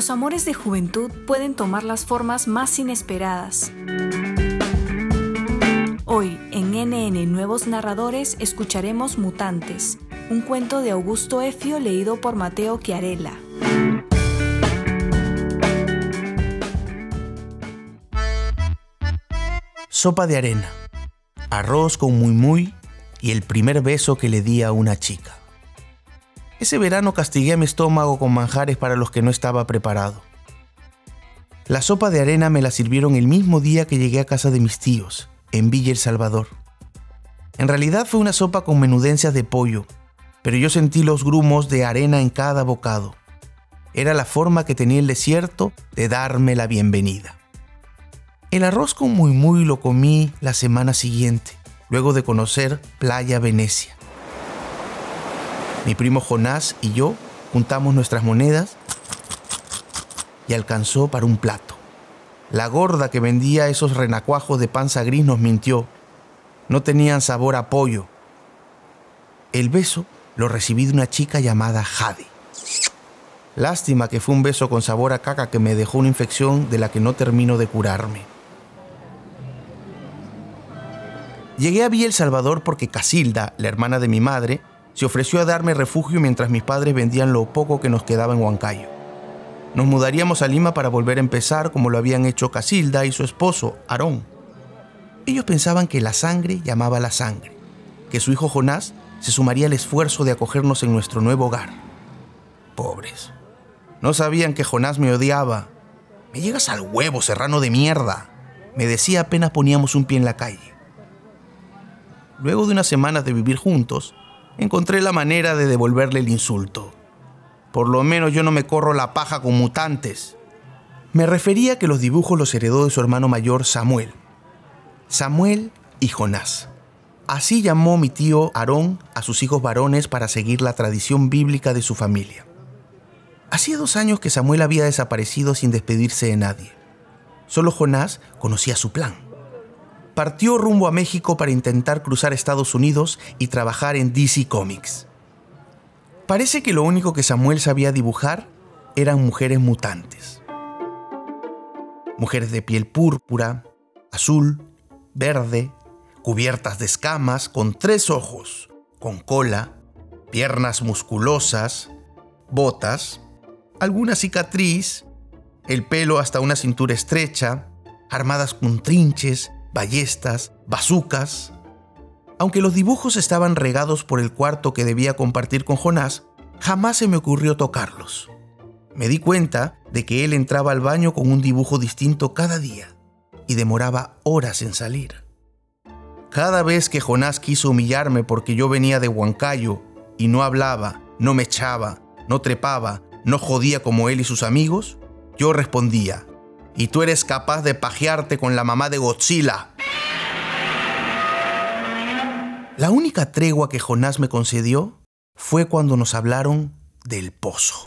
Los amores de juventud pueden tomar las formas más inesperadas. Hoy, en NN Nuevos Narradores, escucharemos Mutantes, un cuento de Augusto Efio leído por Mateo Chiarella. Sopa de arena, arroz con muy muy y el primer beso que le di a una chica. Ese verano castigué mi estómago con manjares para los que no estaba preparado. La sopa de arena me la sirvieron el mismo día que llegué a casa de mis tíos, en Villa El Salvador. En realidad fue una sopa con menudencias de pollo, pero yo sentí los grumos de arena en cada bocado. Era la forma que tenía el desierto de darme la bienvenida. El arroz con muy muy lo comí la semana siguiente, luego de conocer Playa Venecia. Mi primo Jonás y yo juntamos nuestras monedas y alcanzó para un plato. La gorda que vendía esos renacuajos de panza gris nos mintió. No tenían sabor a pollo. El beso lo recibí de una chica llamada Jade. Lástima que fue un beso con sabor a caca que me dejó una infección de la que no termino de curarme. Llegué a Villa El Salvador porque Casilda, la hermana de mi madre, se ofreció a darme refugio mientras mis padres vendían lo poco que nos quedaba en Huancayo. Nos mudaríamos a Lima para volver a empezar como lo habían hecho Casilda y su esposo, Aarón. Ellos pensaban que la sangre llamaba la sangre, que su hijo Jonás se sumaría al esfuerzo de acogernos en nuestro nuevo hogar. Pobres. No sabían que Jonás me odiaba. Me llegas al huevo, serrano de mierda, me decía apenas poníamos un pie en la calle. Luego de unas semanas de vivir juntos, encontré la manera de devolverle el insulto. Por lo menos yo no me corro la paja con mutantes. Me refería que los dibujos los heredó de su hermano mayor Samuel. Samuel y Jonás. Así llamó mi tío Aarón a sus hijos varones para seguir la tradición bíblica de su familia. Hacía dos años que Samuel había desaparecido sin despedirse de nadie. Solo Jonás conocía su plan. Partió rumbo a México para intentar cruzar Estados Unidos y trabajar en DC Comics. Parece que lo único que Samuel sabía dibujar eran mujeres mutantes. Mujeres de piel púrpura, azul, verde, cubiertas de escamas, con tres ojos, con cola, piernas musculosas, botas, alguna cicatriz, el pelo hasta una cintura estrecha, armadas con trinches, ballestas, bazucas, aunque los dibujos estaban regados por el cuarto que debía compartir con Jonás, jamás se me ocurrió tocarlos. Me di cuenta de que él entraba al baño con un dibujo distinto cada día y demoraba horas en salir. Cada vez que Jonás quiso humillarme porque yo venía de Huancayo y no hablaba, no me echaba, no trepaba, no jodía como él y sus amigos, yo respondía, y tú eres capaz de pajearte con la mamá de Godzilla. La única tregua que Jonás me concedió fue cuando nos hablaron del pozo.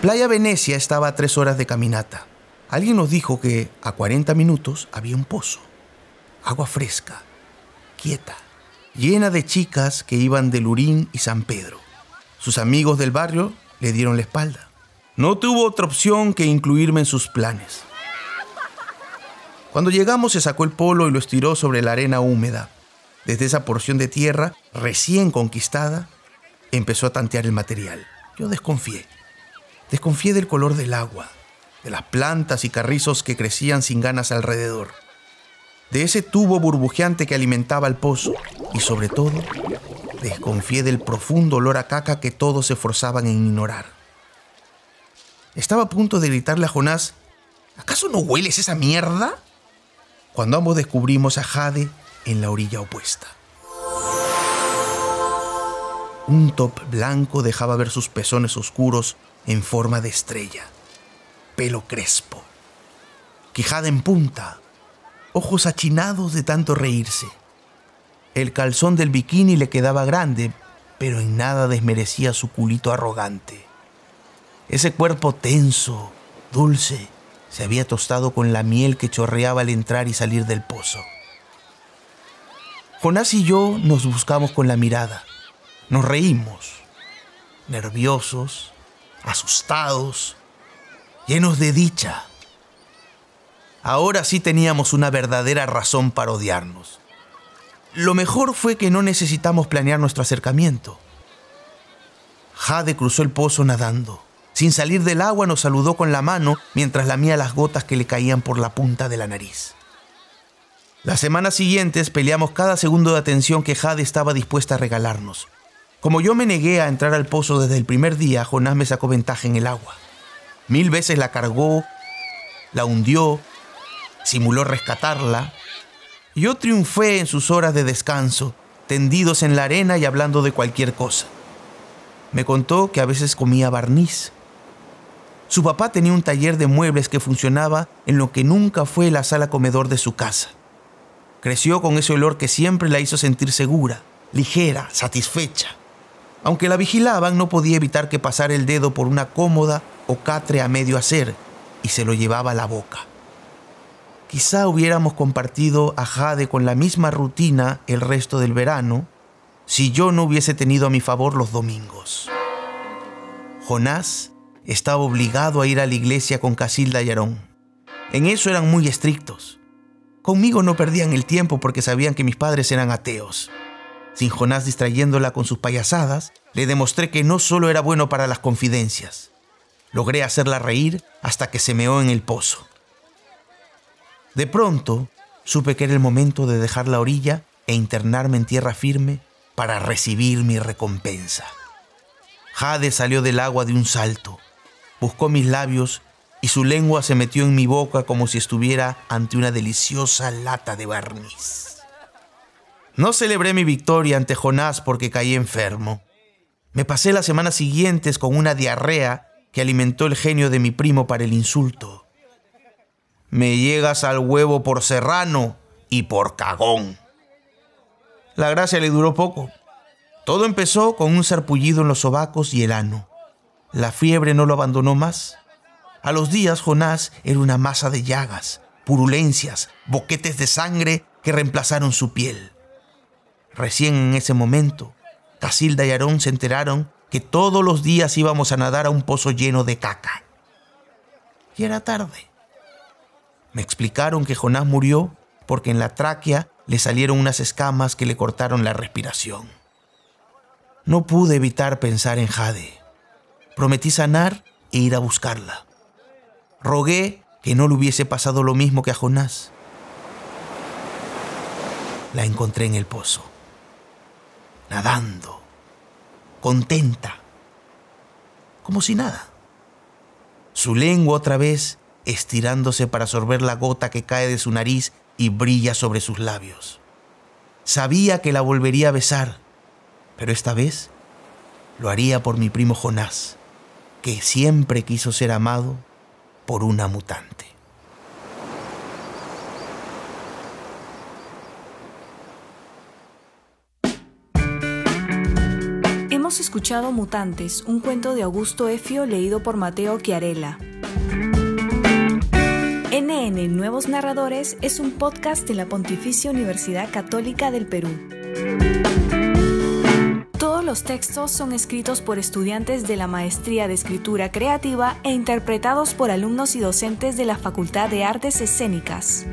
Playa Venecia estaba a tres horas de caminata. Alguien nos dijo que a 40 minutos había un pozo. Agua fresca, quieta, llena de chicas que iban de Lurín y San Pedro. Sus amigos del barrio le dieron la espalda. No tuvo otra opción que incluirme en sus planes. Cuando llegamos se sacó el polo y lo estiró sobre la arena húmeda. Desde esa porción de tierra recién conquistada, empezó a tantear el material. Yo desconfié. Desconfié del color del agua, de las plantas y carrizos que crecían sin ganas alrededor, de ese tubo burbujeante que alimentaba el pozo y sobre todo, desconfié del profundo olor a caca que todos se forzaban en ignorar. Estaba a punto de gritarle a Jonás, ¿acaso no hueles esa mierda? cuando ambos descubrimos a Jade en la orilla opuesta. Un top blanco dejaba ver sus pezones oscuros en forma de estrella, pelo crespo, quijada en punta, ojos achinados de tanto reírse. El calzón del bikini le quedaba grande, pero en nada desmerecía su culito arrogante. Ese cuerpo tenso, dulce, se había tostado con la miel que chorreaba al entrar y salir del pozo. Jonás y yo nos buscamos con la mirada. Nos reímos, nerviosos, asustados, llenos de dicha. Ahora sí teníamos una verdadera razón para odiarnos. Lo mejor fue que no necesitamos planear nuestro acercamiento. Jade cruzó el pozo nadando. Sin salir del agua nos saludó con la mano mientras lamía las gotas que le caían por la punta de la nariz. Las semanas siguientes peleamos cada segundo de atención que Jade estaba dispuesta a regalarnos. Como yo me negué a entrar al pozo desde el primer día, Jonás me sacó ventaja en el agua. Mil veces la cargó, la hundió, simuló rescatarla. Yo triunfé en sus horas de descanso, tendidos en la arena y hablando de cualquier cosa. Me contó que a veces comía barniz. Su papá tenía un taller de muebles que funcionaba en lo que nunca fue la sala comedor de su casa. Creció con ese olor que siempre la hizo sentir segura, ligera, satisfecha. Aunque la vigilaban, no podía evitar que pasara el dedo por una cómoda o catre a medio hacer y se lo llevaba a la boca. Quizá hubiéramos compartido a Jade con la misma rutina el resto del verano si yo no hubiese tenido a mi favor los domingos. Jonás estaba obligado a ir a la iglesia con Casilda y Aarón. En eso eran muy estrictos. Conmigo no perdían el tiempo porque sabían que mis padres eran ateos. Sin Jonás distrayéndola con sus payasadas, le demostré que no solo era bueno para las confidencias. Logré hacerla reír hasta que se meó en el pozo. De pronto, supe que era el momento de dejar la orilla e internarme en tierra firme para recibir mi recompensa. Jade salió del agua de un salto, buscó mis labios y su lengua se metió en mi boca como si estuviera ante una deliciosa lata de barniz. No celebré mi victoria ante Jonás porque caí enfermo. Me pasé las semanas siguientes con una diarrea que alimentó el genio de mi primo para el insulto. Me llegas al huevo por serrano y por cagón. La gracia le duró poco. Todo empezó con un sarpullido en los sobacos y el ano. La fiebre no lo abandonó más. A los días Jonás era una masa de llagas, purulencias, boquetes de sangre que reemplazaron su piel. Recién en ese momento, Casilda y Aarón se enteraron que todos los días íbamos a nadar a un pozo lleno de caca. Y era tarde. Me explicaron que Jonás murió porque en la tráquea le salieron unas escamas que le cortaron la respiración. No pude evitar pensar en Jade. Prometí sanar e ir a buscarla. Rogué que no le hubiese pasado lo mismo que a Jonás. La encontré en el pozo, nadando, contenta, como si nada. Su lengua otra vez estirándose para sorber la gota que cae de su nariz y brilla sobre sus labios. Sabía que la volvería a besar, pero esta vez lo haría por mi primo Jonás, que siempre quiso ser amado por una mutante. Hemos escuchado Mutantes, un cuento de Augusto Efio leído por Mateo Chiarella. NN Nuevos Narradores es un podcast de la Pontificia Universidad Católica del Perú. Los textos son escritos por estudiantes de la Maestría de Escritura Creativa e interpretados por alumnos y docentes de la Facultad de Artes Escénicas.